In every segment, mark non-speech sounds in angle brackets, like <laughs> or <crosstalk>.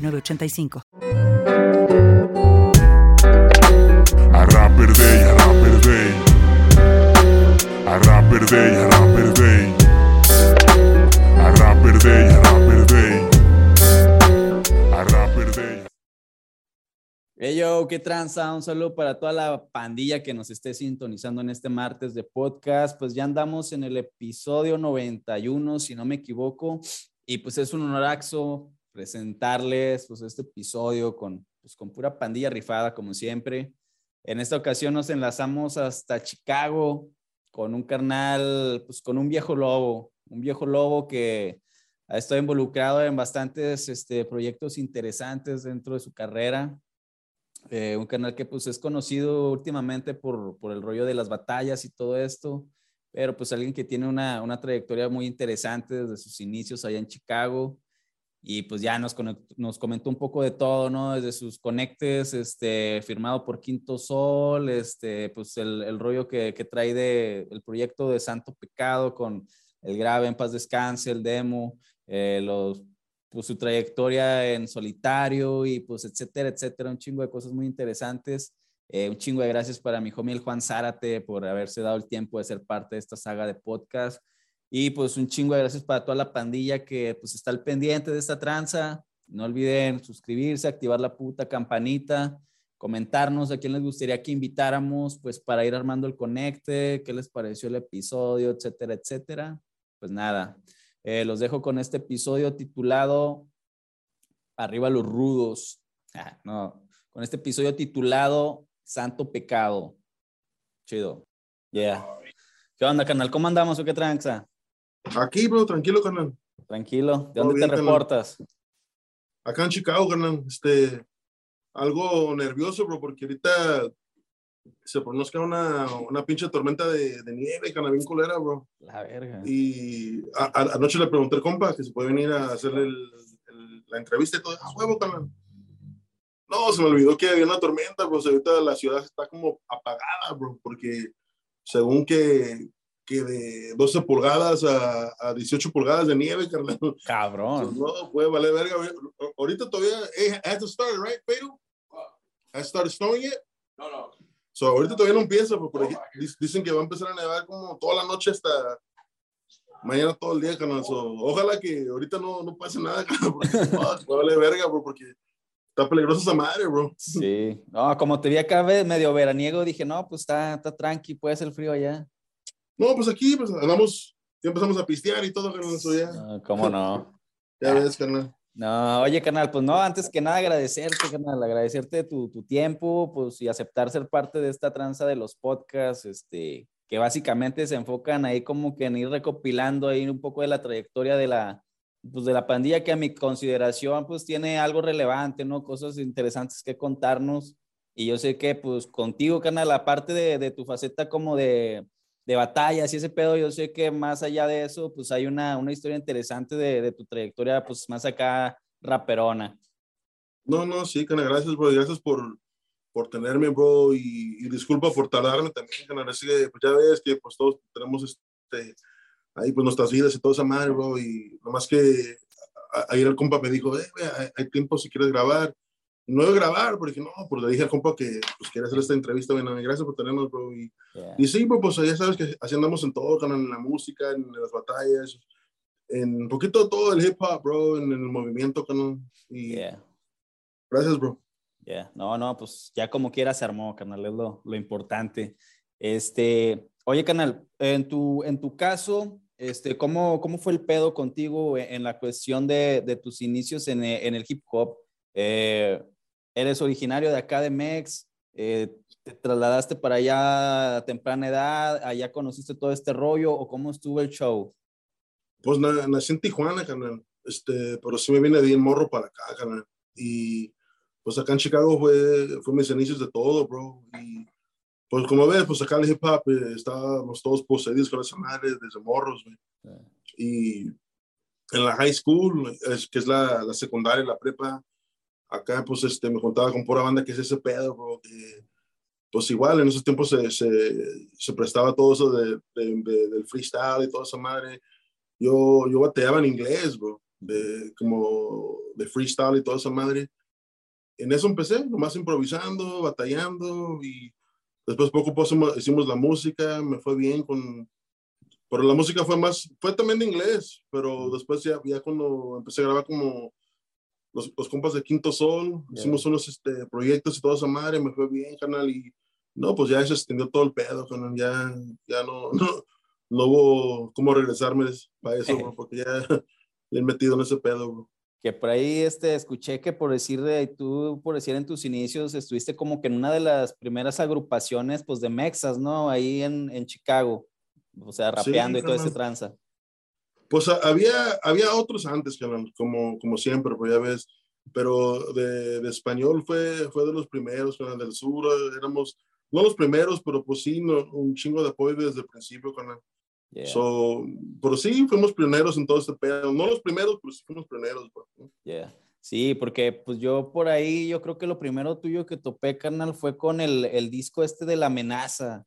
985. A rapper day, a rapper day. A rapper day, a rapper day. A rapper day, a rapper day. A rapper day. Hey yo, qué tranza, un saludo para toda la pandilla que nos esté sintonizando en este martes de podcast. Pues ya andamos en el episodio 91, si no me equivoco, y pues es un honoraxo presentarles pues, este episodio con, pues, con pura pandilla rifada, como siempre. En esta ocasión nos enlazamos hasta Chicago con un carnal, pues con un viejo lobo, un viejo lobo que ha estado involucrado en bastantes este, proyectos interesantes dentro de su carrera. Eh, un canal que pues es conocido últimamente por, por, el rollo de las batallas y todo esto, pero pues alguien que tiene una, una trayectoria muy interesante desde sus inicios allá en Chicago y pues ya nos, nos comentó un poco de todo, ¿no? Desde sus conectes, este, firmado por Quinto Sol, este, pues el, el rollo que, que, trae de el proyecto de Santo Pecado con el grave En Paz Descanse, el demo, eh, los, pues su trayectoria en solitario y pues etcétera, etcétera, un chingo de cosas muy interesantes. Eh, un chingo de gracias para mi homie el Juan Zárate por haberse dado el tiempo de ser parte de esta saga de podcast. Y pues un chingo de gracias para toda la pandilla que pues está al pendiente de esta tranza. No olviden suscribirse, activar la puta campanita, comentarnos a quién les gustaría que invitáramos, pues para ir armando el conecte, qué les pareció el episodio, etcétera, etcétera. Pues nada, eh, los dejo con este episodio titulado Arriba los rudos. Ah, no, con este episodio titulado Santo Pecado. Chido. Yeah. ¿Qué onda, canal? ¿Cómo andamos o qué tranza? Aquí, bro, tranquilo, carnal. Tranquilo. ¿De dónde bien, te reportas? Carnal. Acá en Chicago, carnal. Este, algo nervioso, bro, porque ahorita se pronostica una, una pinche tormenta de, de nieve, carnal, bien culera, bro. La verga. Y a, a, anoche le pregunté al compa que se puede venir a hacer el, el, la entrevista y todo. Ah, huevo, carnal. No, se me olvidó que había una tormenta, bro. ahorita la ciudad está como apagada, bro, porque según que, que de 12 pulgadas a, a 18 pulgadas de nieve, carnal. Cabrón. No, puede valer verga. Ahorita todavía, hey, has to start, right, Pedro? Has started snowing yet? No, no. So, ahorita todavía no empieza, porque oh, dicen que va a empezar a nevar como toda la noche hasta mañana todo el día, carnal. So, ojalá que ahorita no, no pase nada, <laughs> carnal, porque <laughs> no, vale verga, bro, porque está peligrosa esa madre, bro. Sí. No, como te vi acá medio veraniego, dije, no, pues está, está tranqui, puede ser frío allá. No, pues aquí, pues andamos, ya empezamos a pistear y todo, carnal, eso ya. No, ¿Cómo no? <laughs> ya ves, carnal. No, oye, canal, pues no, antes que nada agradecerte, canal, agradecerte tu, tu, tiempo, pues y aceptar ser parte de esta tranza de los podcasts, este, que básicamente se enfocan ahí como que en ir recopilando ahí un poco de la trayectoria de la, pues de la pandilla que a mi consideración pues tiene algo relevante, ¿no? Cosas interesantes que contarnos. Y yo sé que pues contigo, canal, aparte de, de tu faceta como de, de batallas y ese pedo, yo sé que más allá de eso, pues hay una, una historia interesante de, de, tu trayectoria, pues más acá raperona. No, no, sí, canal, gracias, bro, gracias por, por tenerme, bro, y, y disculpa por tardarme también, canal, así que pues ya ves que pues todos tenemos este ahí pues nuestras vidas y toda esa madre, bro, y nomás que ayer el compa me dijo, eh, hay, tiempo si quieres grabar. No de grabar, porque no, pues le dije al compa que pues, quiere hacer esta entrevista, bueno, gracias por tenernos, bro. Y, yeah. y sí, bro, pues ya sabes que así andamos en todo, en la música, en las batallas, en un poquito todo el hip hop, bro, en, el movimiento, canal. Y yeah. gracias, bro. Yeah. No, no, pues ya como quiera se armó, canal, es lo, lo importante. Este, oye, canal, en tu, en tu caso, este, ¿cómo, ¿cómo fue el pedo contigo en la cuestión de, de tus inicios en, en, el hip hop? Eh, ¿Eres originario de acá de Mex? Eh, ¿Te trasladaste para allá a temprana edad? ¿Allá conociste todo este rollo? ¿O cómo estuvo el show? Pues na, nací en Tijuana, canal. Este, pero sí me vine bien morro para acá, canal. Y pues acá en Chicago fue, fue mis inicios de todo, bro. Y pues como ves, pues acá el hip hop eh, estábamos todos poseídos con esa madre desde morros, güey. Y en la high school, es, que es la, la secundaria, la prepa, acá pues este, me contaba con pura banda que es ese pedo, bro. Que, pues igual en esos tiempos se, se, se prestaba todo eso de, de, del freestyle y toda esa madre. Yo, yo bateaba en inglés, bro, de, como de freestyle y toda esa madre. En eso empecé, nomás improvisando, batallando y después poco a poco hicimos la música, me fue bien con... Pero la música fue más, fue también de inglés, pero después ya, ya cuando empecé a grabar como los, los compas de Quinto Sol, hicimos unos este, proyectos y toda esa madre, me fue bien, canal, y no, pues ya se extendió todo el pedo, ya, ya no, <laughs> no, no hubo cómo regresarme para eso, porque ya <laughs> he metido en ese pedo. Que por ahí este, escuché que por decir, de, tú por decir en tus inicios, estuviste como que en una de las primeras agrupaciones pues de Mexas, ¿no? Ahí en, en Chicago, o sea, rapeando y todo ese tranza. Pues había, había otros antes, como, como siempre, pues ya ves, pero de, de español fue, fue de los primeros, del sur éramos no los primeros, pero pues sí, un chingo de apoyo desde el principio, con Yeah. So, pero sí, fuimos pioneros en todo este pedo. No los primeros, pero sí fuimos pioneros. Pues, yeah. Sí, porque pues yo por ahí, yo creo que lo primero tuyo que topé, carnal, fue con el, el disco este de La Amenaza.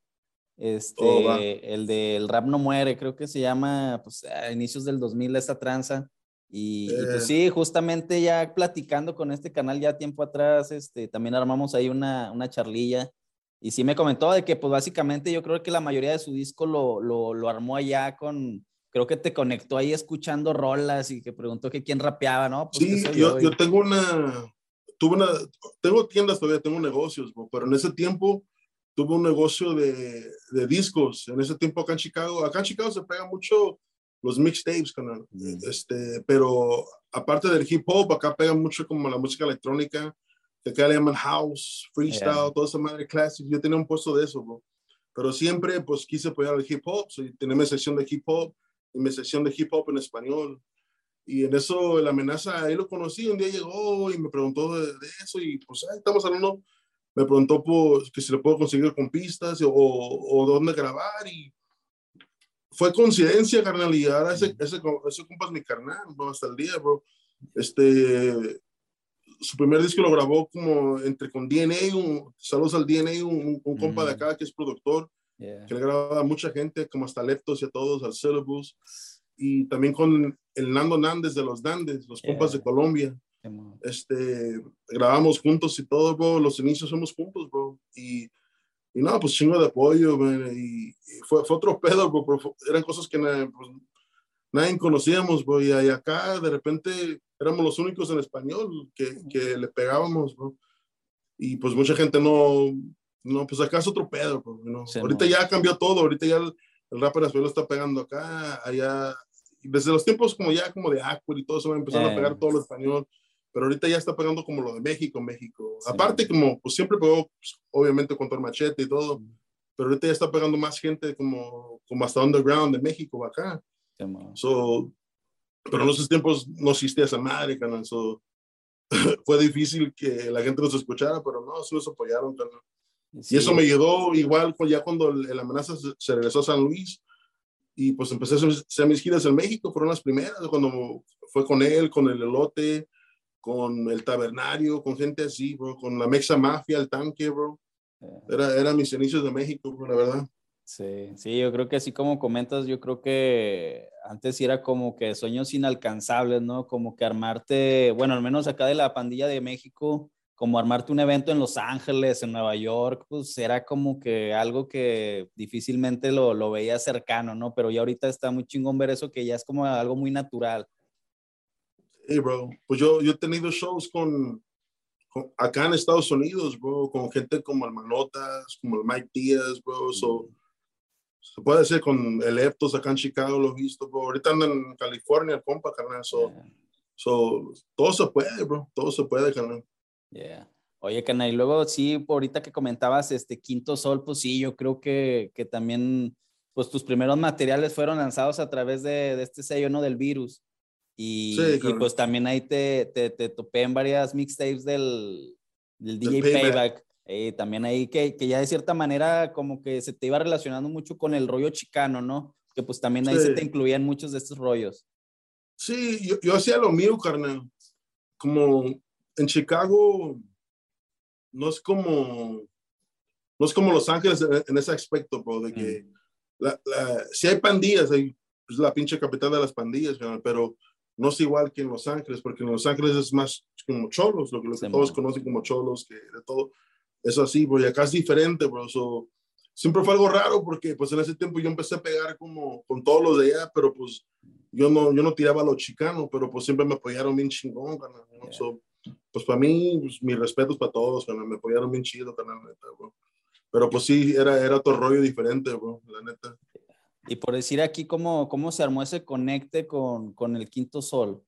Este, oh, el del Rap No Muere, creo que se llama, pues a inicios del 2000 esta tranza. Y, y, pues sí, justamente ya platicando con este canal ya tiempo atrás, este, también armamos ahí una, una charlilla y sí me comentó de que, pues básicamente yo creo que la mayoría de su disco lo, lo, lo armó allá con, creo que te conectó ahí escuchando rolas y que preguntó que quién rapeaba, ¿no? Pues sí, yo, yo, tengo una, tuve una, tengo tiendas todavía, tengo negocios, pero en ese tiempo tuve un negocio de, de, discos. En ese tiempo acá en Chicago, acá en Chicago se pega mucho los mixtapes, canal. Este, pero aparte del hip hop, acá pega mucho como la música electrónica que acá le llaman house, freestyle, toda esa madre classic. Yo tenía un puesto de eso, bro. Pero siempre, pues, quise apoyar el hip hop. So, tenía mi sección de hip hop y mi sección de hip hop en español. Y en eso, la amenaza, ahí lo conocí. Un día llegó y me preguntó de, eso. Y pues, ahí estamos hablando. Me preguntó pues, que si le puedo conseguir con pistas o, o dónde grabar. Y fue coincidencia, carnal. Y ahora ese, ese, ese compa es mi carnal, bro, hasta el día, bro. Este, su primer disco lo grabó como entre con DNA, un, saludos al DNA, un, un compa de acá que es productor, que le grababa a mucha gente, como hasta Leptos y a todos, al Syllabus, y también con el Nando Nández de los Nandes, los compas de Colombia. Este, grabamos juntos y todo, bro, los inicios somos juntos, bro, y, y no, pues chingo de apoyo, y, fue, fue, otro <laughs> pedo, bro, eran cosas que pues, nadie conocíamos, bro, y acá de repente éramos los únicos en español que, que le pegábamos, bro. Y pues mucha gente no, no, pues acá es otro pedo, bro, ¿no? ahorita ya cambió todo, ahorita ya el, el rap en español está pegando acá, allá, desde los tiempos como ya como de Aqua y todo eso va empezando a pegar todo lo español, pero ahorita ya está pegando como lo de México, México. Aparte como, pues siempre pegó, pues, obviamente con Machete y todo, pero ahorita ya está pegando más gente como, como hasta underground de México acá. So, pero en esos tiempos no existía esa madre, canal. <laughs> fue difícil que la gente nos escuchara, pero no, sí nos apoyaron, canal. Y eso me ayudó igual ya cuando el, amenaza se, regresó a San Luis y pues empecé a hacer mis giras en México, fueron las primeras, cuando fue con él, con el elote, con el tabernario, con gente así, bro, con la Mexa Mafia, el tanque, bro. Era, era mis inicios de México, la verdad. Sí, sí, yo creo que así como comentas, yo creo que antes era como que sueños inalcanzables, ¿no? Como que armarte, bueno, al menos acá de la pandilla de México, como armarte un evento en Los Ángeles, en Nueva York, pues era como que algo que difícilmente lo, lo veía cercano, ¿no? Pero ya ahorita está muy chingón ver eso que ya es como algo muy natural. Sí, bro. Pues yo, yo he tenido shows con, acá en Estados Unidos, bro, con gente como el Manotas, como el Mike Díaz, bro. So, se puede hacer con el Eptos acá en Chicago, lo he visto, bro. Ahorita andan en California, el compa, carnal. So, so, todo se puede, bro. Todo se puede, carnal. Yeah. Oye, carnal, y luego sí, ahorita que comentabas este Quinto Sol, pues sí, yo creo que, que también, pues tus primeros materiales fueron lanzados a través de, de este sello, ¿no? Del virus. Y, Sí, y claro. pues también ahí te, te, te topé en varias mixtapes del, del DJ Payback. Payback. Eh, también ahí que, que ya de cierta manera como que se te iba relacionando mucho con el rollo chicano, ¿no? Que pues también ahí se Sí. te incluían muchos de estos rollos. Sí, yo, yo hacía lo mío, carnal. Como en Chicago, no es como, no es como Los Ángeles en, en ese aspecto, bro, de que la, la, si hay pandillas, hay, es la pinche capital de las pandillas, carnal, pero no es igual que en Los Ángeles, porque en Los Ángeles es más como cholos, lo que, lo que todos conocen como cholos, que de todo. Es así, bro, y acá es diferente, bro. So, siempre fue algo raro porque pues en ese tiempo yo empecé a pegar como con todos los de allá, pero pues yo no, yo no tiraba a los chicanos, pero pues siempre me apoyaron bien chingón, ¿no? Yeah. So, pues para mí, pues, mis respetos para todos, me apoyaron bien chido, carnal, neta, bro. Pero pues sí, era, era otro rollo diferente, bro, la neta. Y por decir aquí cómo, cómo se armó ese conecte con, con el Quinto Sol.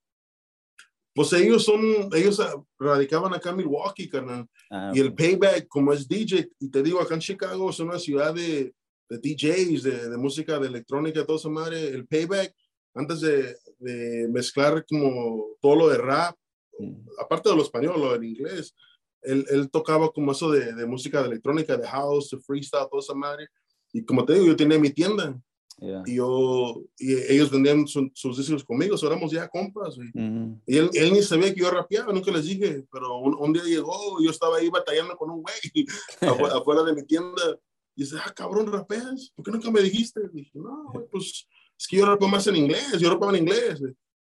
Pues ellos son, ellos ah, radicaban acá en Milwaukee, carnal. Ah, Y el. Payback, como es DJ, y te digo, acá en Chicago es una ciudad de, de DJs, de, de música, de electrónica, toda esa madre. El Payback, antes de, de mezclar como todo lo de rap, Mm, aparte de lo español, lo del inglés, él, él tocaba como eso de, de música de electrónica, de house, de freestyle, toda esa madre. Y como te digo, yo tenía mi tienda yeah. y yo, y ellos vendían su- sus discos conmigo, so éramos ya compas. güey. Mm, Y él, él ni sabía que yo rapeaba, nunca les dije, pero un, un día llegó, y yo estaba ahí batallando con un güey <laughs> afu- <laughs> afuera de mi tienda. Y dice, ah, cabrón, rapeas, ¿por qué nunca me dijiste? Y dije, no, güey, pues es que yo rapeo más en inglés, yo rapeaba en inglés.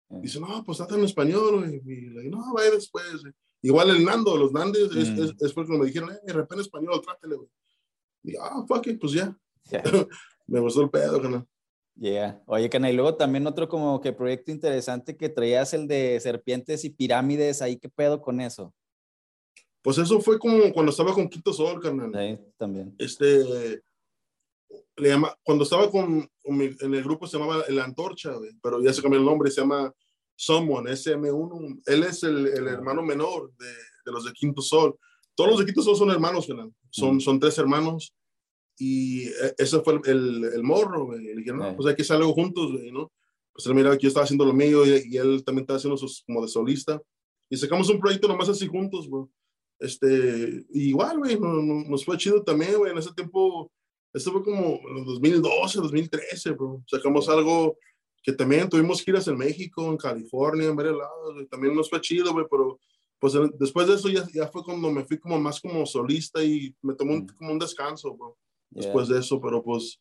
Mm. Dice, no, pues trata en español, güey. Y le dije, no, vaya después. Igual el Nando, los Nandes, es, Mm. es, es porque me dijeron, eh, rapea en español, trátele, güey. Y ah, fuck it, pues ya. Yeah. <laughs> me gustó el pedo, carnal. Yeah. Oye, Cana, y luego también otro como que proyecto interesante que traías el de serpientes y pirámides, ahí qué pedo con eso. Pues eso fue como cuando estaba con Quinto Sol, carnal. Ahí también. este le llama cuando estaba con, con mi- en el grupo se llamaba el Antorcha pero ya se cambió el nombre se llama Someone SM1 él es el, el hermano menor de, de los de Quinto Sol todos los de Quinto Sol son hermanos carnal. son son tres hermanos y eh, ese fue el, el, el morro güey. le dije no pues hay que hacer algo juntos güey, no pues él miraba que yo estaba haciendo lo mío y, y él también estaba haciendo sus como de solista. Y sacamos un proyecto nomás así juntos bro este, igual, güey, no- no- nos fue chido también, güey, en ese tiempo, esto fue como en el 2012, 2013, bro, sacamos algo que también tuvimos giras en México, en California, en varios lados, güey, también nos fue chido, güey, pero pues después de eso ya, ya fue cuando me fui como más como solista y me tomé un, Mm. como un descanso, bro, Yeah. después de eso, pero pues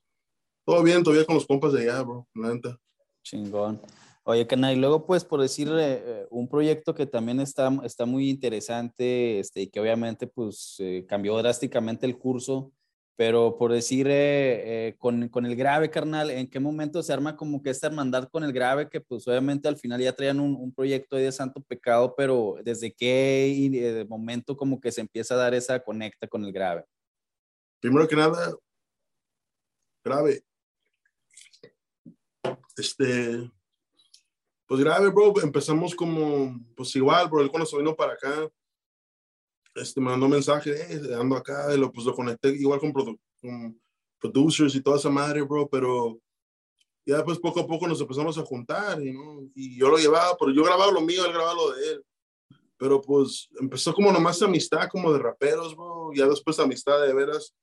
todo bien, todavía con los compas de allá, bro, la neta. Chingón. Oye, Cana, y luego, pues, por decir eh, eh, un proyecto que también está, está muy interesante, este, y que obviamente, pues, eh, cambió drásticamente el curso, pero por decir, eh, eh, con, con el grave, carnal, ¿en qué momento se arma como que esta hermandad con el grave? Que, pues, obviamente al final ya traían un, un proyecto de santo pecado, pero ¿desde qué momento como que se empieza a dar esa conecta con el grave? Primero que nada, grave. Este, pues grave, bro. Empezamos como, pues igual, bro. Él cuando se vino para acá, este, me mandó mensaje, eh, ando acá, y lo, pues lo conecté igual con, produ- con producers y toda esa madre, bro. Pero ya pues poco a poco nos empezamos a juntar, y, ¿no? y yo lo llevaba, pero yo grababa lo mío, él grababa lo de él. Pero pues empezó como nomás amistad, como de raperos, bro. Ya después amistad de veras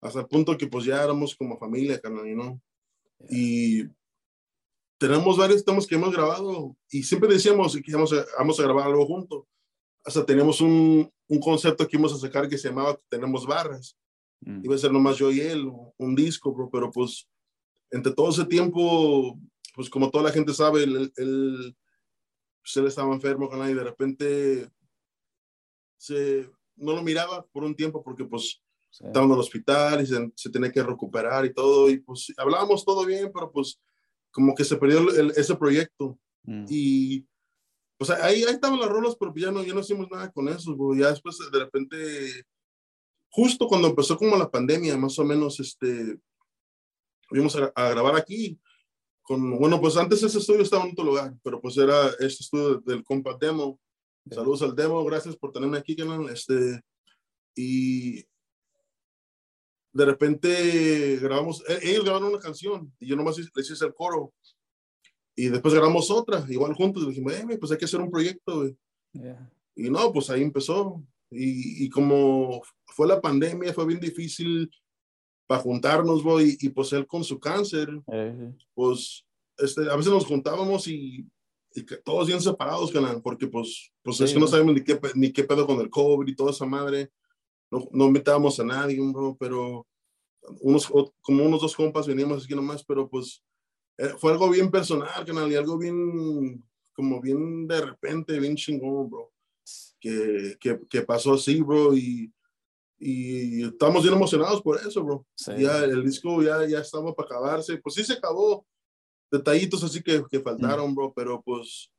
hasta el punto que pues ya éramos como familia, carnal, know? Y tenemos varios temas que hemos grabado y siempre decíamos que íbamos a, vamos a grabar algo juntos. Hasta teníamos un, un concepto que íbamos a sacar que se llamaba Tenemos Barras. Mm, Iba a ser nomás yo y él, un disco, bro, pero pues entre todo ese tiempo, pues como toda la gente sabe, él, él, pues, él estaba enfermo, carnal, y de repente se, no lo miraba por un tiempo porque pues sí. estaba en el hospital y se, se tenía que recuperar y todo, y pues hablábamos todo bien, pero pues como que se perdió el- ese proyecto. Mm, Y pues ahí, ahí estaban las rolas, pero ya no, ya no hicimos nada con eso, bro. Ya después de repente, justo cuando empezó como la pandemia, más o menos, este, fuimos a, a grabar aquí. Con, bueno, pues antes ese estudio estaba en otro lugar, pero pues era este estudio del compa Demo. Saludos al Demo, gracias por tenerme aquí, canal. Este, y de repente grabamos, e- ellos grabaron una canción y yo nomás les hice el coro. y después grabamos otra, igual juntos, dijimos, eh, pues hay que hacer un proyecto, güey. Y no, pues ahí empezó. Y, y, como fue la pandemia, fue bien difícil para juntarnos, güey, y, pues él con su cáncer, pues este, a veces nos juntábamos y, y todos bien separados, canal, porque pues, pues es que no sabemos ni qué, ni qué pedo con el COVID y toda esa madre. No, no invitábamos a nadie, bro, pero unos, como unos dos compas veníamos aquí nomás, pero pues eh, fue algo bien personal, canal, y algo bien, como bien de repente, bien chingón, bro. Que, que, que pasó así, bro, y, y estamos bien emocionados por eso, bro. Ya el disco ya, ya estaba para acabarse, pues sí se acabó, detallitos así que, que faltaron, bro, pero pues,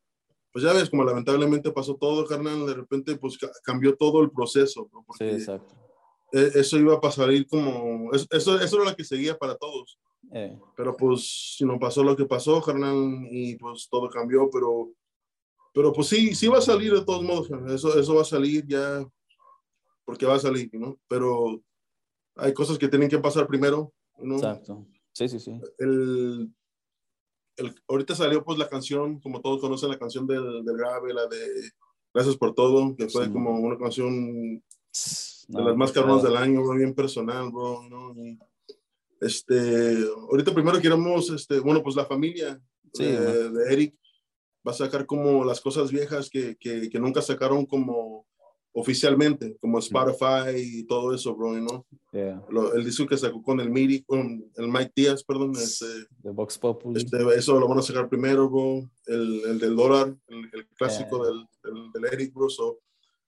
pues ya ves, como lamentablemente pasó todo, carnal, de repente pues cambió todo el proceso, bro. Sí, exacto. E, eso iba a pasar como, eso, eso era lo que seguía para todos. Eh. Pero pues, si no pasó lo que pasó, carnal, y pues todo cambió, pero, pero pues sí, sí va a salir de todos modos, Eso, eso va a salir ya, porque va a salir, ¿no? Pero hay cosas que tienen que pasar primero, ¿no? Exacto. Sí, sí, sí. El, el, ahorita salió pues la canción, como todos conocen la canción del, del grave, la de Gracias por todo, que fue como una canción de las más cabronas del año, bro, bien personal, bro, ¿no? Y, este, ahorita primero queremos, este, bueno, pues la familia de, de, Eric va a sacar como las cosas viejas que, que, que nunca sacaron como oficialmente, como Spotify y todo eso, bro, ¿no? Yeah. El disco que sacó con el Miri, con el Mike Díaz, perdón, este, de Vox Populi. Este, eso lo van a sacar primero, bro, el, el del dólar, el, el clásico yeah. del, del, del, Eric, bro, so,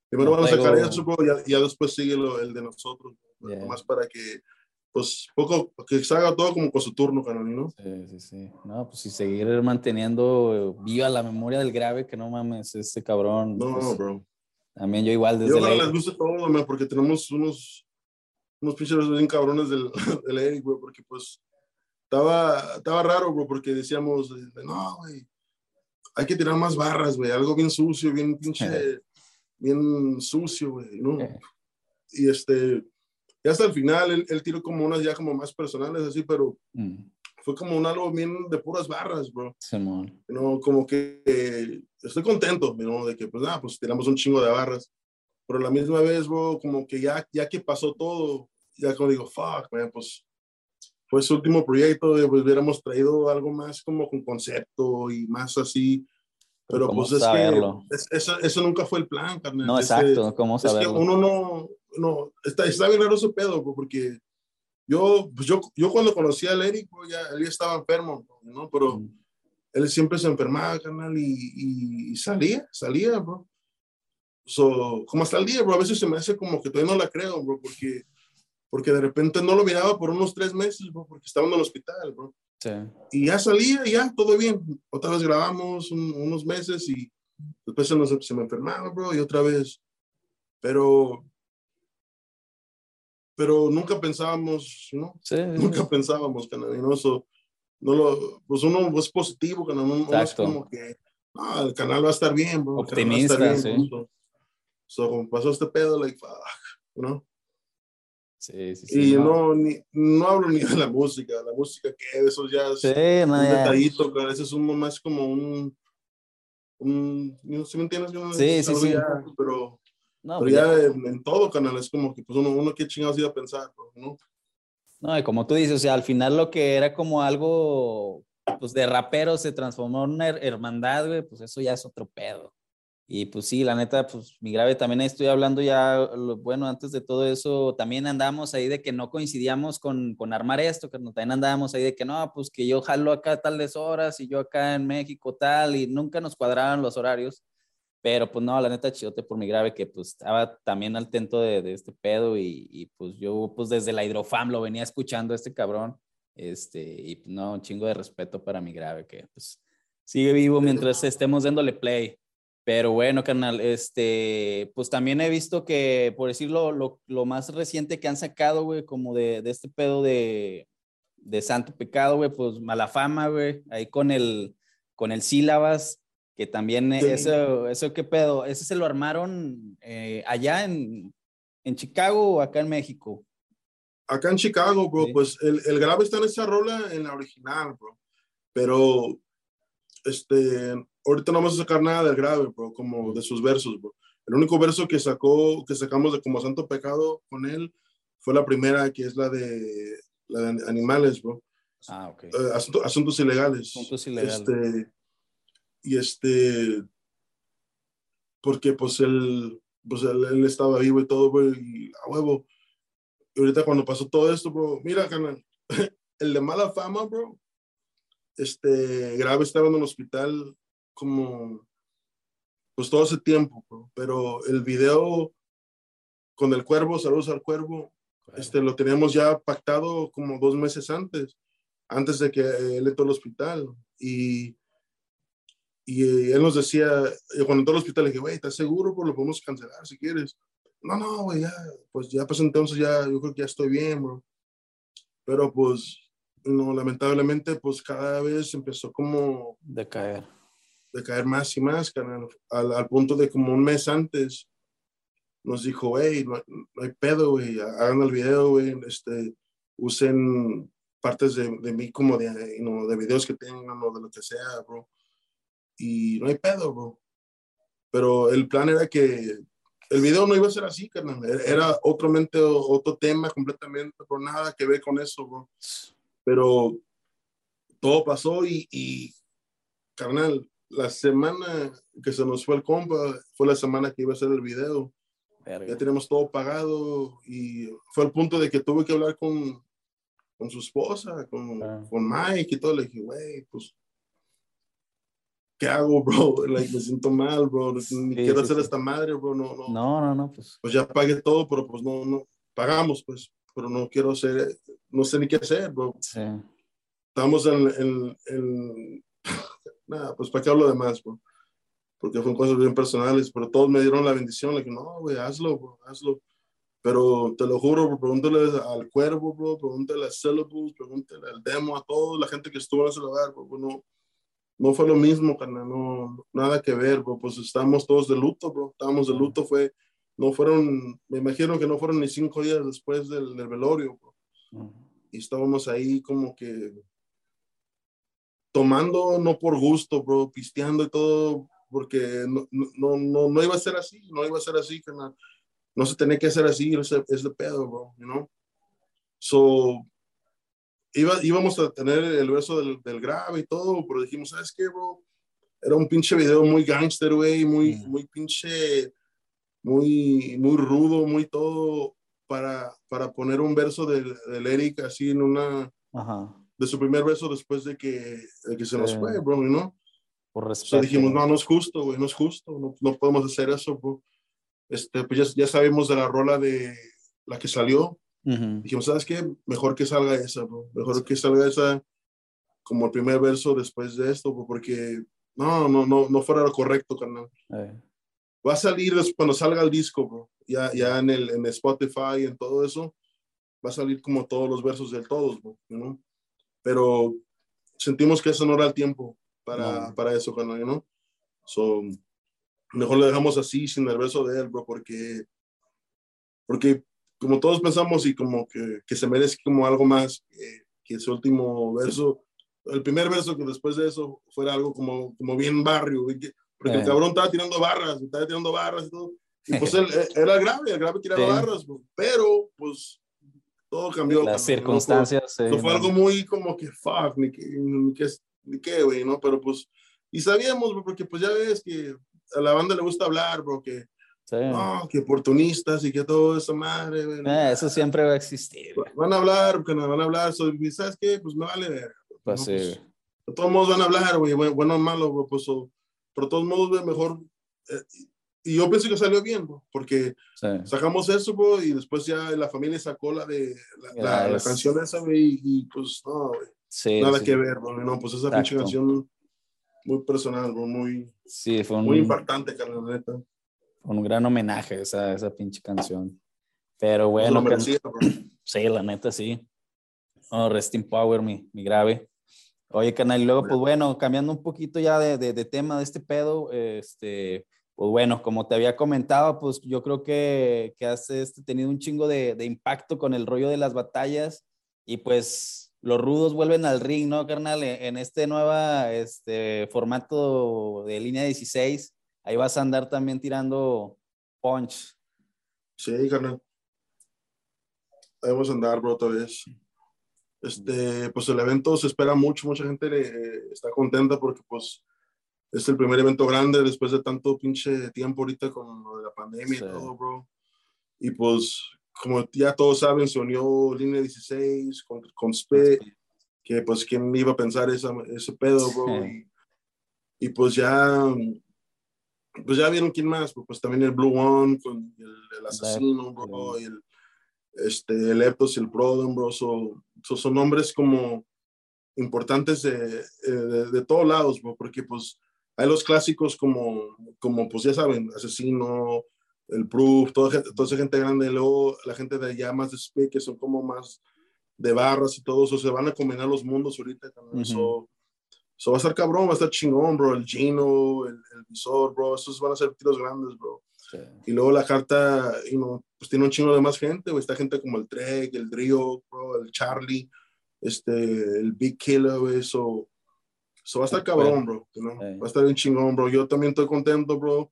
primero no van a sacar eso, bro, y ya, después sigue lo, el de nosotros, yeah. más para que pues poco, que se haga todo como con su turno, canal, ¿no? Sí, sí, sí. No, pues si seguir manteniendo viva la memoria del grave, que no mames, ese cabrón. No, pues, bro. También yo igual desde Yo la... les gusta todo, man, porque tenemos unos, unos pinches bien cabrones del, <laughs> del Eric, güey, porque pues estaba, estaba raro, bro, porque decíamos, no, güey, hay que tirar más barras, güey, algo bien sucio, bien pinche, <laughs> bien sucio, güey, ¿no? Y este, ya hasta el final él, él, tiró como unas ya como más personales así, pero mm. Fue como un algo bien de puras barras, bro. Simón. No, como que eh, estoy contento, ¿no? De que pues nada, pues tiramos un chingo de barras. Pero a la misma vez, bro, como que ya, ya que pasó todo, ya como digo, fuck, man, pues fue su último proyecto, pues hubiéramos traído algo más como con concepto y más así. Pero pues es saberlo? que es, eso, eso, nunca fue el plan, carnal. No, exacto, ¿cómo saberlo? Es que uno no, no, está, está bien raro ese pedo, porque yo, pues yo, yo cuando conocí a Eric, ya, él ya estaba enfermo, ¿no? Pero él siempre se enfermaba, carnal, y, y, salía, salía, bro. So, como hasta el día, bro, a veces se me hace como que todavía no la creo, bro, porque, porque de repente no lo miraba por unos tres meses, bro, porque estaba en el hospital, bro. Sí. Y ya salía, ya, todo bien. Otra vez grabamos un, unos meses y después se, nos, se me enfermaba, bro, y otra vez. Pero pero nunca pensábamos, ¿no? Sí, nunca pensábamos, canadinoso. No lo, pues uno es positivo, canal, uno, uno es como que, ah, el canal va a estar bien, bro. Optimista, bien, sí. So, so, como pasó este pedo, like, fuck, ¿no? Sí, sí, sí. Y no, no, ni, no hablo ni de la música, la música que eso ya es sí, un no, detallito, a veces es un más como un, un, ¿sí me entiendes? Sí, sí, sí. Ya, pero no, pero ya, ya en, en, todo canal es como que pues uno, uno qué chingados iba a pensar, ¿no? No, y como tú dices, o sea, al final lo que era como algo pues de rapero se transformó en una hermandad, güey, pues eso ya es otro pedo. Y pues sí, la neta, pues mi grave también estoy hablando ya, bueno, antes de todo eso, también andábamos ahí de que no coincidíamos con, con armar esto, que también andábamos ahí de que no, pues que yo jalo acá tales horas y yo acá en México tal, y nunca nos cuadraban los horarios. Pero pues no, la neta, chidote por mi grave, que pues estaba también al tento de, de este pedo y, y, pues yo pues desde la hidrofam lo venía escuchando a este cabrón. Este, y pues no, un chingo de respeto para mi grave, que pues sigue vivo mientras estemos dándole play. Pero bueno, carnal, este, pues también he visto que, por decirlo, lo, lo más reciente que han sacado, güey, como de, de este pedo de, de Santo Pecado, güey, pues mala fama, güey, ahí con el, con el sílabas, que también sí. eso, eso qué pedo, ese se lo armaron eh, allá en, en, Chicago o acá en México. Acá en Chicago, bro, sí. pues el, el, grave está en esa rola en la original, bro, pero este, ahorita no vamos a sacar nada del grave, bro, como de sus versos, bro. El único verso que sacó, que sacamos de Como Santo Pecado con él, fue la primera, que es la de, la de animales, bro. Ah, ok. Eh, asunto- asuntos ilegales. Asuntos ilegales. Este, y este, porque pues él, pues él, él estaba vivo y todo, bro, y a huevo. Y ahorita cuando pasó todo esto, bro, mira, canal, <laughs> el de mala fama, bro, este, grave estaba en el hospital como, pues todo ese tiempo, bro, pero el video con el cuervo, saludos al cuervo, este, lo teníamos ya pactado como dos meses antes, antes de que él entró al hospital. Y, y eh, él nos decía, cuando entró al hospital, le dije, güey, ¿estás seguro? Pues lo podemos cancelar si quieres. No, no, güey, ya, pues ya pues entonces ya, yo creo que ya estoy bien, bro. Pero pues, no, lamentablemente, pues cada vez empezó como De caer. de caer más y más, carnal, al, al punto de como un mes antes nos dijo, hey, no, no hay pedo, güey, hagan el video, güey, este, usen partes de, de mí como de, de videos que tengan o de lo que sea, bro. Y no hay pedo, bro. Pero el plan era que el video no iba a ser así, carnal. Era otro, mente, otro tema completamente, por nada que ver con eso, bro. Pero todo pasó y, y carnal, la semana que se nos fue el compa fue la semana que iba a hacer el video. Verga. Ya tenemos todo pagado y fue al punto de que tuve que hablar con, con su esposa, con, Ah. con Mike y todo. Le dije, güey, pues, ¿qué hago, bro? <laughs> Like, me siento mal, bro. Ni Sí, quiero sí, hacer sí. esta madre, bro. No, no, No, no, no, pues. Pues ya pagué todo, pero pues no, no. Pagamos, pues, pero no quiero hacer, no sé ni qué hacer, bro. Sí. Estamos en, en, en- <laughs> nada, pues para qué hablo de más, bro. Porque fueron cosas bien personales, pero todos me dieron la bendición, le dije, no, güey, hazlo, bro, hazlo. Pero te lo juro, bro, pregúntale al cuervo, bro, pregúntale a Syllables, pregúntale al demo, a toda la gente que estuvo en ese lugar, bro, no, no fue lo mismo, carnal, no, nada que ver, bro, pues estamos todos de luto, bro, estábamos de luto, fue, no fueron, me imagino que no fueron ni cinco días después del, del velorio, bro Ujú. y estábamos ahí como que tomando, no por gusto, bro, pisteando y todo, porque no, no, no, no iba a ser así, no iba a ser así, carnal. No se tenía que hacer así, ese, ese pedo, bro, you know? So, iba, íbamos a tener el verso del, del grave y todo, pero dijimos, ¿sabes qué, bro? Era un pinche video muy gangster, güey, muy, Mm. muy pinche, muy, muy rudo, muy todo, para, para poner un verso del, del Eric así en una, Ajá. de su primer verso después de que, de que se nos Sí. fue, bro, ¿no? Por O respeto. sea, dijimos, no, no es justo, güey, no es justo, no, no podemos hacer eso, bro. Este, pues ya, ya sabemos de la rola de la que salió. Ujú. Dijimos, ¿sabes qué? Mejor que salga esa, bro. Mejor que salga esa como el primer verso después de esto, bro, porque no, no, no, no fuera lo correcto, carnal. Eh, Va a salir cuando salga el disco, bro. Ya, ya en, el, en Spotify, en todo eso, va a salir como todos los versos del todos, bro, ¿no? Pero sentimos que eso no era el tiempo para, No. para eso, carnal, ¿no? So, mejor lo dejamos así, sin el verso de él, bro, porque, porque como todos pensamos y como que, que se merece como algo más que, que ese último verso, el primer verso que después de eso fuera algo como, como bien barrio, que- porque el Eh. cabrón estaba tirando barras, estaba tirando barras y todo. Y pues él, él <laughs> era grave, el grave tiraba Sí. barras, bro, pero pues todo cambió. Las ¿no? circunstancias. Fue, sí, fue no. algo muy como que fuck, ni qué, ni qué, ni qué, güey, ¿no? Pero pues, y sabíamos, bro, porque pues ya ves que a la banda le gusta hablar, bro, que Sí. no, que oportunistas y que todo eso, madre, güey. Eh, eso siempre va a existir. güey. Van a hablar, porque nos van a hablar, so, ¿sabes qué? Pues me vale ver. Pues ¿no? sí. Pues, de todos modos van a hablar, güey, bueno, bueno o malo, bro, pues, so, pero de todos modos, güey, mejor. eh, y yo pienso que salió bien, bro, porque sí. sacamos eso, bro, y después ya la familia sacó la de la, la- la canción esa, güey, y pues no, güey, Sí, nada sí. que ver, bro, no, pues esa pinche canción muy personal, bro, muy, Sí, fue un, muy impactante, carnal, neta. Un gran homenaje esa, esa pinche canción. Pero Se bueno, sí, la neta sí. Oh, rest in power, mi, mi grave. Oye, canal, y luego, pues bueno, cambiando un poquito ya de, de, de tema de este pedo, este, pues bueno, como te había comentado, pues yo creo que, que has este, tenido un chingo de, de impacto con el rollo de las batallas y pues los rudos vuelven al ring, ¿no, carnal? En, en este nuevo este, formato de línea 16, ahí vas a andar también tirando punch. Sí, carnal. Ahí vamos a andar, bro, otra vez. Este, pues el evento se espera mucho, mucha gente eh, está contenta porque pues es el primer evento grande después de tanto pinche tiempo ahorita con lo de la pandemia Sí. y todo, bro. Y pues, como ya todos saben, se unió Línea 16 con, con SPE, que pues quién iba a pensar esa, ese pedo, bro. Y, y, pues ya, pues ya vieron quién más, pues también el Blue One con el, el asesino, bro, y el, este, el Eptos y el Prodom, bro. So, so son nombres como importantes de, eh, de, de todos lados, bro, porque pues hay los clásicos como, como pues ya saben, Asesino, el Proof, toda, toda esa gente grande, luego la gente de allá más de Speed, que son como más de barras y todo eso, se van a combinar los mundos ahorita. carnal. Ujú. so, so va a estar cabrón, va a estar chingón, bro, el Gino, el, el Visor, bro, esos van a ser tiros grandes, bro. Sí. Y luego la carta, you know, pues tiene un chingo de más gente, güey. Está gente como el Trek, el Drio, bro, el Charlie, este, el Big Killer, güey. So, so va a estar cabrón, bro. you know, Sí. Va a estar bien chingón, bro. Yo también estoy contento, bro.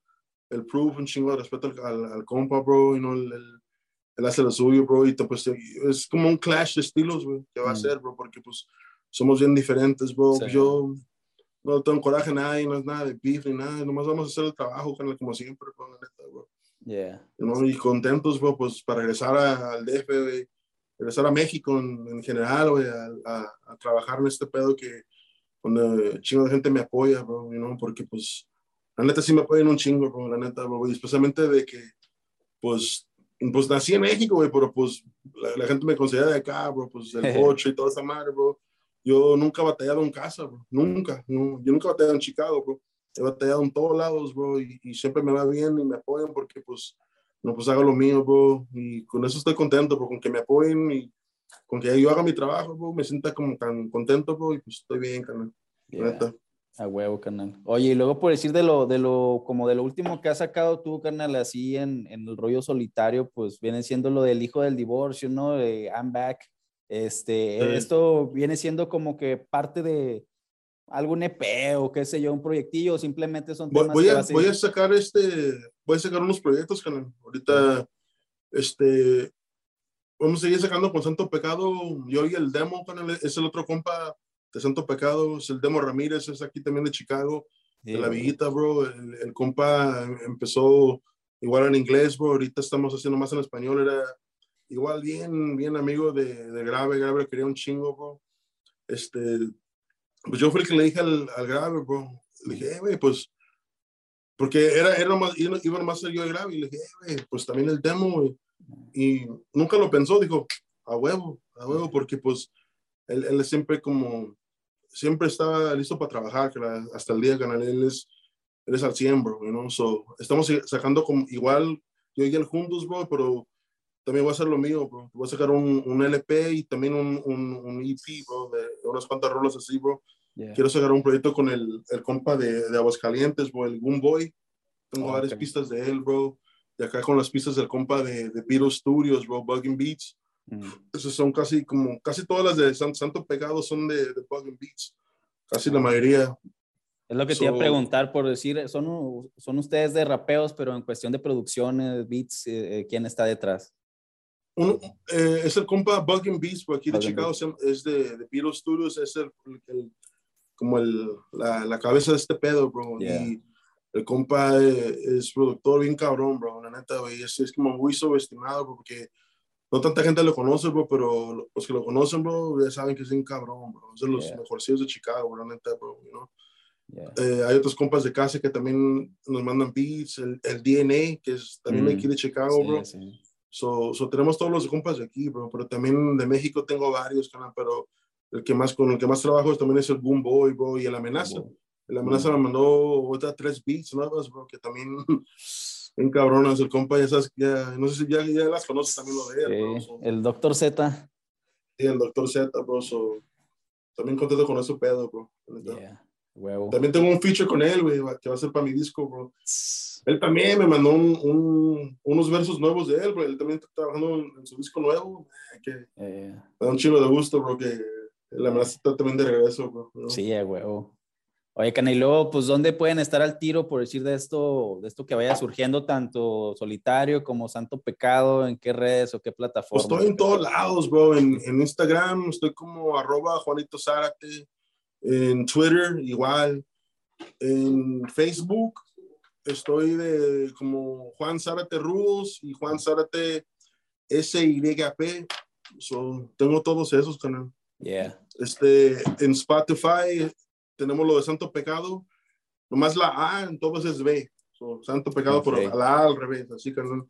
El Proof, un chingo de respeto al, al, al compa, bro. You know, el, el- él hace lo suyo, bro. Y to- pues es como un clash de estilos, güey, que va a Mm. ser, bro. Porque pues somos bien diferentes, bro. Sí. Yo no tengo coraje a nadie, no es nada de beef ni nada. Nomás vamos a hacer el trabajo, carnal, como siempre, bro, la neta, bro. Yeah. ¿no? Y contentos, bro, pues para regresar a- al DF, güey, regresar a México en, en general, güey, a, a- a trabajar en este pedo que donde chingo de gente me apoya, bro, porque pues la neta sí me apoyan un chingo, bro, la neta, bro, y especialmente de que, pues, pues nací en México, güey, pero pues la, la gente me considera de acá, bro, pues el coche <laughs> y toda esa madre, bro. Yo nunca he batallado en casa, bro, nunca, no, yo nunca he batallado en Chicago, bro. He batallado en todos lados, bro, y, y siempre me va bien y me apoyan porque, pues, no, pues hago lo mío, bro, y con eso estoy contento, bro, con que me apoyen y con que yo haga mi trabajo, bro, me sienta como tan contento, bro, y pues estoy bien, carnal, la Yeah. A huevo, carnal. Oye, y luego por decir de lo, de lo, como de lo último que has sacado tú, carnal, así en, en el rollo solitario, pues viene siendo lo del hijo del divorcio, ¿no? De I'm back. Este, Sí. esto viene siendo como que parte de algún EP o qué sé yo, un proyectillo, simplemente son Voy, temas voy que a, voy a sacar este, voy a sacar unos proyectos, carnal. Ahorita, este, vamos a seguir sacando con Santo Pecado. Yo y el demo, carnal, es el otro compa de Santo Pecado, es el demo Ramírez, es aquí también de Chicago, Sí, de la. Villita, bro. El, el compa empezó igual en inglés, bro. Ahorita estamos haciendo más en español. Era igual bien, bien amigo de, de Grave. Grave quería un chingo, bro. Este, pues yo fui el que le dije al, al Grave, bro. Le dije, eh, güey, pues, porque era, era más, iba iba más yo de Grave. Y le dije, eh, güey, pues también el demo, güey. Y nunca lo pensó, dijo, a huevo, a huevo, porque pues él, él siempre como, siempre estaba listo para trabajar, hasta el día que él es, él es al 100, bro, so, estamos sacando como, igual, yo y él juntos, bro, pero también voy a hacer lo mío, bro, voy a sacar un, un LP y también un, un, un EP, bro, de, unas cuantas rolas así, bro, Yeah. quiero sacar un proyecto con el, el compa de, de Aguascalientes, bro, el Goon Boy. Tengo Oh, varias ok. pistas de él, bro. Y acá con las pistas del compa de, de Beatles Studios, bro, Bugging Beats. Mm. Esas son casi como, casi todas las de San- Santo Pegado son de, de Bugging Beats. Casi la mayoría. Es lo que te iba a So- preguntar por decir, son, son ustedes de rapeos, pero en cuestión de producciones, beats, eh, eh, ¿quién está detrás? Uno, eh, es el compa Bugging Beats, bro, aquí de Buggin' Chicago, es de, de Beatles Studios, es el, el- como el, la, la cabeza de este pedo, bro. Yeah. Y el compa eh, es productor bien cabrón, bro, la neta, güey. Es, es como muy subestimado, bro, porque no tanta gente lo conoce, bro, pero los que lo conocen, bro, ya saben que es un cabrón, bro. Es de los Yeah. mejorcillos de Chicago, bro, la neta, bro, you know? Yeah. Eh, hay otros compas de casa que también nos mandan beats, el, el DNA, que es también Mm. aquí de Chicago, bro. Sí, sí. So, so tenemos todos los compas de aquí, bro, pero también de México tengo varios, canal, pero el que más, con el que más trabajo también es el Boom Boy, bro, y el Amenaza. El Amenaza me mandó ahorita tres beats nuevas, bro, que también <laughs> en cabronas, el compa, ya sabes, ya, no sé si ya, ya las conoces también lo de él, bro, Sí, so, El Doctor Z. y el Doctor Z, bro, so, también contento con ese pedo, bro. Yeah. Huevo. También tengo un feature con él, güey, que va a ser para mi disco, bro. Él también me mandó un- un- unos versos nuevos de él, bro. Él también está trabajando en, su disco nuevo, eh, que Eh, da un chingo de gusto, bro, que la amenaza está también de regreso, bro. Sí, a huevo. Oye, Canelo, pues ¿dónde pueden estar al tiro por decir de esto, de esto que vaya surgiendo tanto solitario como Santo Pecado? ¿En qué redes o qué Pues plataformas? estoy en todos lados, bro. En, en Instagram estoy como arroba Juanito Zárate. En Twitter igual. En Facebook estoy de como Juan Zárate Rudos y Juan Zárate SYP. So, tengo todos esos, canal. Yeah. Este, en Spotify tenemos lo de Santo Pecado. Nomás la A en todos es B. So, Santo Pecado, Ok. pero la A al revés. Así que no.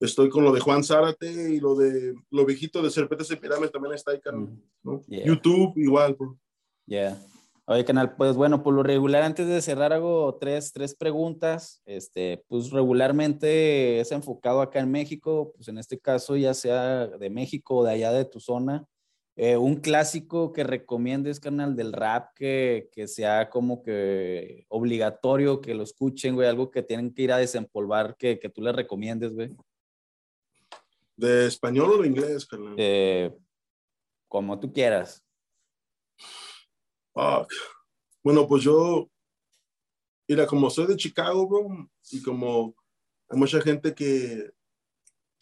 Estoy con lo de Juan Zárate y lo de lo viejito de Serpentes y Pirámides también está ahí, carnal, Mm, ¿no? Yeah. YouTube igual, bro. Yeah. Oye, canal, pues bueno, por lo regular, antes de cerrar, hago tres, tres preguntas. Este, pues regularmente es enfocado acá en México, pues en este caso, ya sea de México o de allá de tu zona. Eh, un clásico que recomiendes, canal, del rap que, que sea como que obligatorio que lo escuchen, güey, algo que tienen que ir a desempolvar, que, que tú les recomiendes, güey. ¿De español o de inglés, carnal? Eh, como tú quieras. Fuck. Bueno, pues yo, mira, como soy de Chicago, bro, y como hay mucha gente que,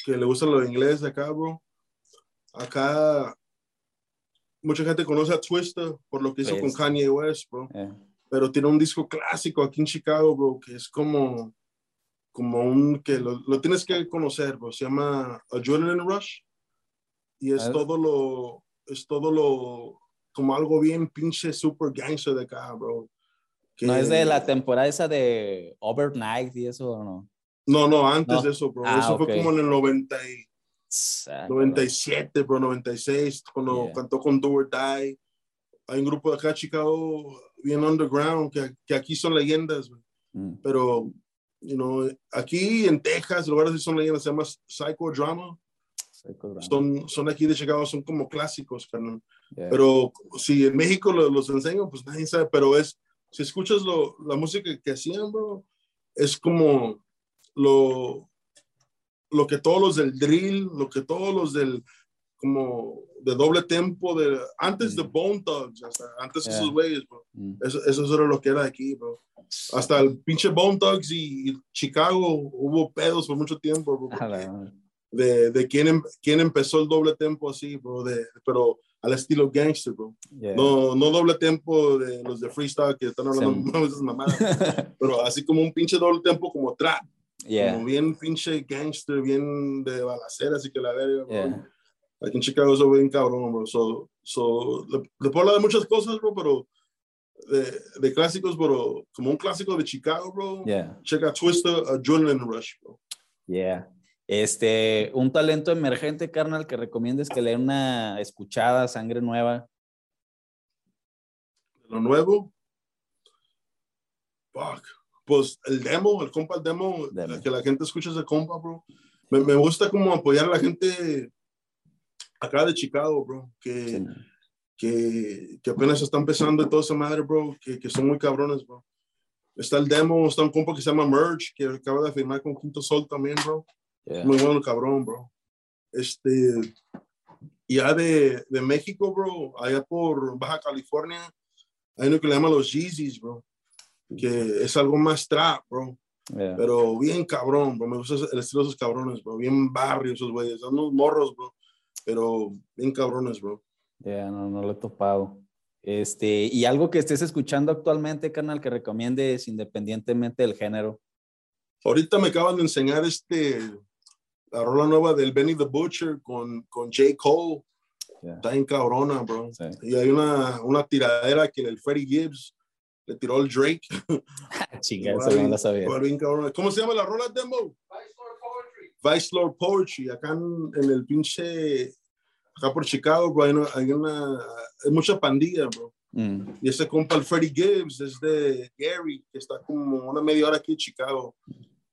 que le gusta lo de inglés de acá, bro, acá mucha gente conoce a Twista por lo que hizo Pues. con Kanye West, bro, Eh, pero tiene un disco clásico aquí en Chicago, bro, que es como, como un, que lo, lo tienes que conocer, bro, se llama Adrenaline Rush, y es Ah. todo lo, es todo lo, como algo bien pinche super gangster de acá, bro. Que- ¿No es de la temporada esa de Overnight y eso o no? No, no, antes No. de eso, bro. Ah, eso ok. fue como en el 90 y- Ah, 97, bro, 96, cuando Yeah. cantó con Do or Die. Hay un grupo de acá, Chicago, bien underground, que, que aquí son leyendas. Mm, pero, you know, aquí en Texas, lugares así son leyendas, se llama Psychodrama. Psycho Drama. Son, son aquí de Chicago, son como clásicos, carnal. Yeah. Pero si en México lo- los enseño, pues nadie sabe, pero es, si escuchas lo, la música que hacían, bro, es como lo, lo que todos los del drill, lo que todos los del, como de doble tempo, de, antes de Mm. Bone Thugs, hasta antes Yeah. esos güeyes, bro. Mm. Eso, eso era lo que era aquí, bro. Hasta el pinche Bone Thugs y, y Chicago hubo pedos por mucho tiempo, bro, de, de quién, em- quién empezó el doble tempo así, bro, de, pero al estilo gangster, bro. Yeah. No, no doble tempo de los de freestyle que están hablando <laughs> de esas mamadas, <laughs> pero así como un pinche doble tempo como trap, Yeah. como bien pinche gangster, bien de balacera, así que la verga, bro. Yeah. Aquí en Chicago eso bien cabrón, bro. So, so, le, le puedo hablar de muchas cosas, bro, pero de, de clásicos, pero como un clásico de Chicago, bro. Yeah. Checa Twister, Adrenaline Rush, bro. Yeah. Este, un talento emergente, carnal, que recomiendes que le den una escuchada, sangre nueva. Lo nuevo. Fuck. Pues el demo, el compa, el demo, Demo. que la gente escuche ese compa, bro. Me, me gusta como apoyar a la gente acá de Chicago, bro, que, Sí. que, que apenas está empezando y toda esa madre, bro, que, que son muy cabrones, bro. Está el demo, está un compa que se llama Merge, que acaba de firmar con Quinto Sol también, bro. Yeah. Muy bueno el cabrón, bro. Este, ya de, de México, bro, allá por Baja California, hay uno que le llaman los Yeezys, bro, que es algo más trap, bro, Yeah. pero bien cabrón, bro. Me gusta el estilo de esos cabrones, bro, bien barrio esos güeyes, son unos morros, bro, pero bien cabrones, bro. Yeah, no, no lo he topado. Este, y algo que estés escuchando actualmente, carnal, que recomiendes independientemente del género. Ahorita me acaban de enseñar este, la rola nueva del Benny the Butcher con, con J. Cole. Yeah. Está bien cabrona, bro. Sí. Y hay una, una tiradera que el Freddie Gibbs le tiró al Drake. <laughs> Igual eso no lo sabía. ¿Cómo se llama la rola, Demo? Vice Lord Poetry. Acá en, en el pinche, acá por Chicago, bro, hay, una, hay una, hay mucha pandilla, bro. Mm, Y ese compa, el Freddie Gibbs, es de Gary, que está como una media hora aquí en Chicago.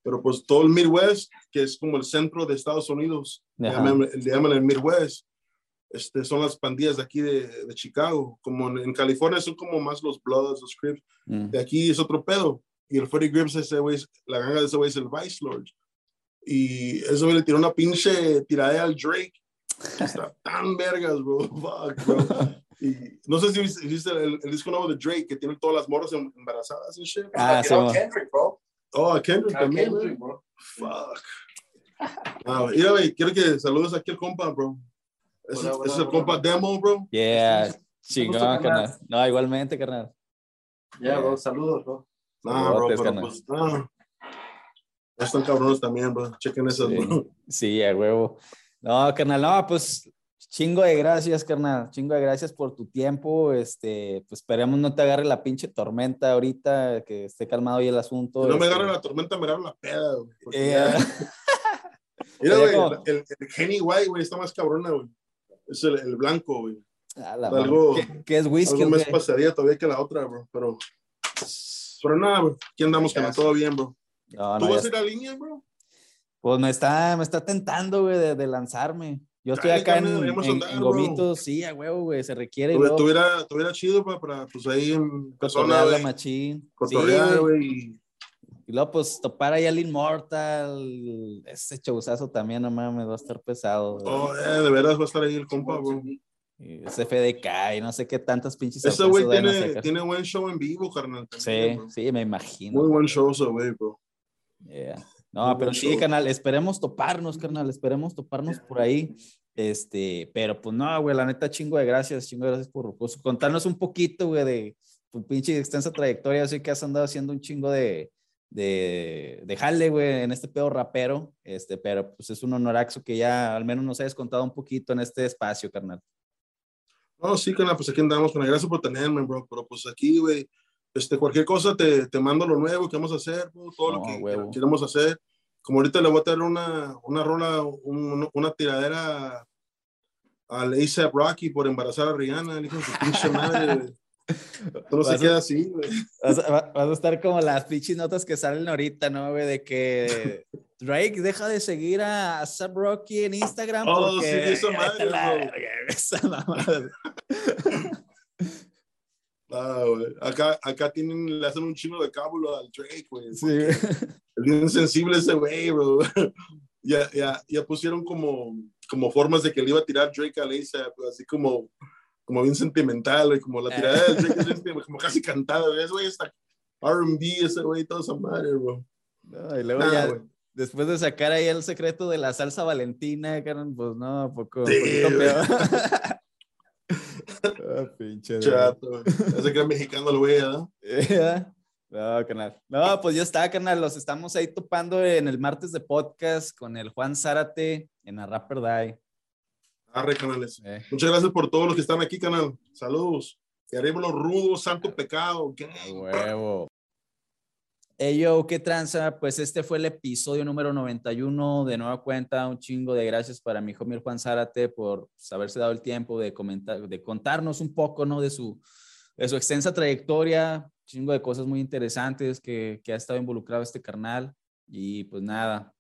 Pero pues todo el Midwest, que es como el centro de Estados Unidos, le llaman, le llaman el Midwest, este, son las pandillas de aquí de, de Chicago. Como en, en California son como más los Bloods, los Crips. mm. De aquí es otro pedo. Y el Freddie Gibbs, ese es- la ganga de ese güey es el Vice Lord. Y ese güey le tiró una pinche tiradera al Drake. Está <laughs> tan vergas, bro. <laughs> Fuck, bro. Y no sé si viste, el, el disco nuevo de Drake que tiene todas las morras em- embarazadas y shit. Ah, sí. Kendrick, bro. Oh, a Kendrick A también, Kendrick, bro. Fuck. Ah, mira, güey, quiero que saludes aquí al compa, bro. Ese, Hola, hola, es el hola. compa Demo, bro. Yeah, gusto, chingón, carnal. carnal. No, igualmente, carnal. Ya, bro, saludos, bro. Ah, bro, pero carnal. pues, ah. Están cabrones también, bro. Chequen esas, Sí. bro. Sí, a huevo. No, carnal, no, pues chingo de gracias, carnal. Chingo de gracias por tu tiempo. Este, pues esperemos no te agarre la pinche tormenta ahorita, que esté calmado ahí el asunto. Si no me este. agarra la tormenta, me agarra la peda, güey. Eh, ya- <laughs> Mira, güey, como- el, el Henny White, güey, está más cabrona, güey. Es el, el blanco, güey. algo-. ¿Qué, qué es whisky? Algo más qué? pasaría todavía que la otra, bro. Pero, pero nada, bro. Aquí andamos, que todo bien, bro. No, ¿Tú no, vas a ir a línea, bro? Pues me está, me está tentando, güey, de, de lanzarme. Yo estoy Dale, acá en, en- andar, en bro. gomitos, sí, a huevo, güey, se requiere. y Tuviera, luego tuviera, tuviera chido, pa, para, pues ahí en persona, güey. machín. Sí, Cotorrear, güey. güey. y- luego, pues, topar ahí al Immortal. Ese showzazo también, no mames, va a estar pesado. güey. Oh, eh, de veras va a estar ahí el compa, bro. Y ese FDK y no sé qué tantas pinches Ese güey tiene, tiene buen show en vivo, carnal. Sí, también, bro. sí, me imagino. Muy buen show ese güey, bro. Yeah. No, pero sí, canal, esperemos toparnos, carnal, esperemos toparnos por ahí. Este, pero pues no, güey, la neta, chingo de gracias, chingo de gracias por pues, contarnos un poquito, güey, de tu pinche extensa trayectoria. Así que has andado haciendo un chingo de, de, de jale, güey, en este pedo rapero. Este, pero pues es un honoraxo que ya al menos nos hayas contado un poquito en este espacio, carnal. No, sí, carnal, pues aquí andamos, con gracias por tenerme, bro. Pero pues aquí, güey, este, cualquier cosa te, te mando lo nuevo que vamos a hacer, todo lo No, que, huevo. que queremos hacer. Como ahorita le voy a tener una, una rola, un- una tiradera al A$AP Rocky por embarazar a Rihanna, el hijo de su pinche madre, <laughs> no se queda así, güey. Vas vas a estar como las pinches notas que salen ahorita, ¿no, güey? De que Drake deja de seguir a Sub Rocky en Instagram. Oh, porque... sí, esa madre, La esa mamada. Ah, güey. Acá, acá tienen, le hacen un chino de cábulo al Drake, güey. Sí. Es bien sensible ese güey, bro. <laughs> ya, ya, ya pusieron como, como formas de que le iba a tirar Drake a Lisa, así como, como bien sentimental, güey, como la tirada de Drake es <laughs> bien- como casi cantada, güey. Ese güey está R&B, ese güey, toda esa madre, bro. No, y luego Nah, ya, güey. después de sacar ahí el secreto de la salsa valentina, carnal, pues no, poco, Sí, poquito güey. peor. <laughs> Ah, pinche. <laughs> Chato. Ese que es mexicano el güey. ¿Ya? <laughs> No, canal. No, pues ya está, canal. Los estamos ahí topando en el martes de podcast con el Juan Zárate en la Rapper Die. Arre, canales. Eh, Muchas gracias por todos los que están aquí, canal. Saludos. Y arriba los rudos, santo pecado. gang. a huevo. Hey, yo, ¿qué tranza? Pues este fue el episodio número 91 de Nueva Cuenta. Un chingo de gracias para mi hijo Juan Zárate por pues, haberse dado el tiempo de, comentar, de contarnos un poco, ¿no? De su, de su extensa trayectoria, chingo de cosas muy interesantes que, que ha estado involucrado este carnal. Y pues nada,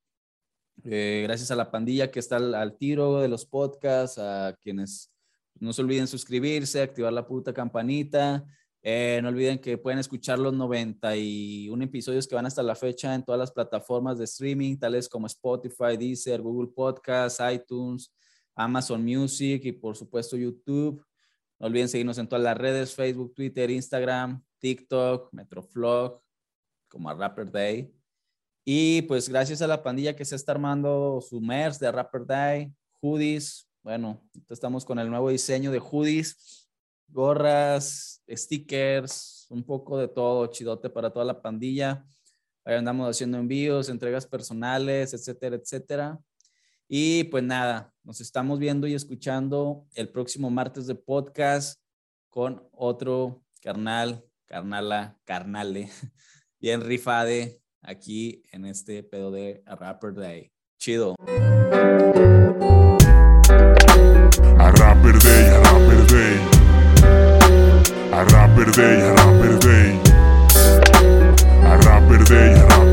eh, gracias a la pandilla que está al, al tiro de los podcasts, a quienes no se olviden suscribirse, activar la puta campanita. Eh, no olviden que pueden escuchar los 91 episodios que van hasta la fecha en todas las plataformas de streaming, tales como Spotify, Deezer, Google Podcasts, iTunes, Amazon Music y por supuesto YouTube. No olviden seguirnos en todas las redes, Facebook, Twitter, Instagram, TikTok, Metroflog, como a Rapper Day. Y pues gracias a la pandilla que se está armando su merch de Rapper Day, hoodies. Bueno, estamos con el nuevo diseño de hoodies gorras, stickers, un poco de todo, chidote para toda la pandilla. Ahí andamos haciendo envíos, entregas personales, etcétera, etcétera. Y pues nada, nos estamos viendo y escuchando el próximo martes de podcast con otro carnal, carnala, carnale, <laughs> bien rifade aquí en este pedo de Rapper Day. Chido. Rapper day, a rapper day. A rapper day, a rapper